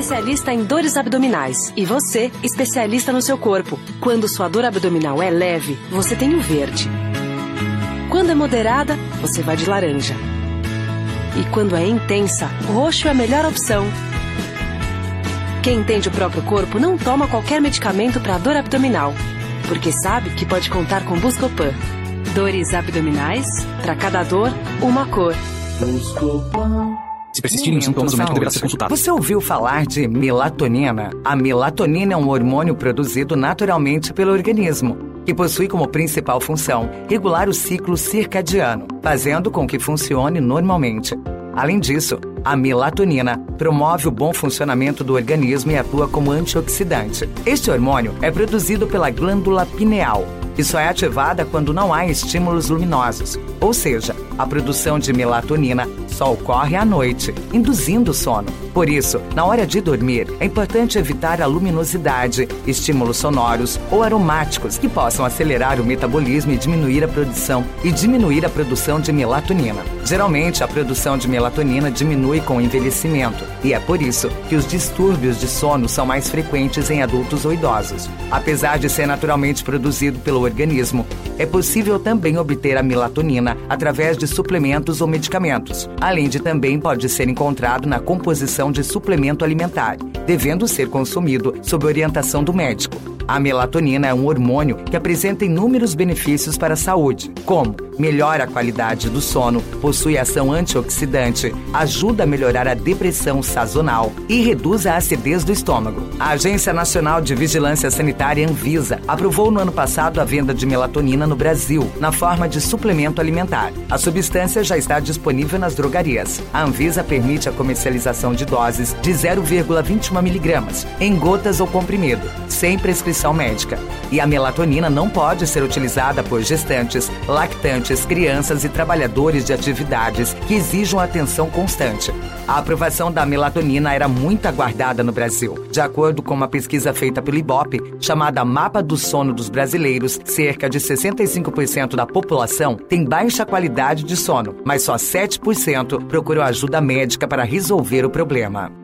especialista em dores abdominais. E você, especialista no seu corpo. Quando sua dor abdominal é leve, você tem o verde. Quando é moderada, você vai de laranja. E quando é intensa, roxo é a melhor opção. Quem entende o próprio corpo não toma qualquer medicamento para dor abdominal, porque sabe que pode contar com Buscopan. Dores abdominais, para cada dor, uma cor. Buscopan. Se persistirem os sintomas, o médico deverá ser consultado. Você ouviu falar de melatonina? A melatonina é um hormônio produzido naturalmente pelo organismo, que possui como principal função regular o ciclo circadiano, fazendo com que funcione normalmente. Além disso, a melatonina promove o bom funcionamento do organismo e atua como antioxidante. Este hormônio é produzido pela glândula pineal e só é ativada quando não há estímulos luminosos, ou seja, a produção de melatonina só ocorre à noite, induzindo o sono. Por isso, na hora de dormir, é importante evitar a luminosidade, estímulos sonoros ou aromáticos que possam acelerar o metabolismo e diminuir a produção e diminuir a produção de melatonina. Geralmente, a produção de melatonina diminui com o envelhecimento, e é por isso que os distúrbios de sono são mais frequentes em adultos ou idosos. Apesar de ser naturalmente produzido pelo organismo, é possível também obter a melatonina através de suplementos ou medicamentos, além de também pode ser encontrado na composição de suplemento alimentar, devendo ser consumido sob orientação do médico. A melatonina é um hormônio que apresenta inúmeros benefícios para a saúde, como melhora a qualidade do sono, possui ação antioxidante, ajuda a melhorar a depressão sazonal e reduz a acidez do estômago. A Agência Nacional de Vigilância Sanitária Anvisa aprovou no ano passado a venda de melatonina no Brasil, na forma de suplemento alimentar. A substância já está disponível nas drogarias. A Anvisa permite a comercialização de doses de 0,21 miligramas, em gotas ou comprimido, sem prescrição médica. E a melatonina não pode ser utilizada por gestantes, lactantes, crianças e trabalhadores de atividades que exijam atenção constante. A aprovação da melatonina era muito aguardada no Brasil. De acordo com uma pesquisa feita pelo IBOP, chamada Mapa do Sono dos Brasileiros, cerca de 65% da população tem baixa qualidade de sono, mas só 7% procuram ajuda médica para resolver o problema.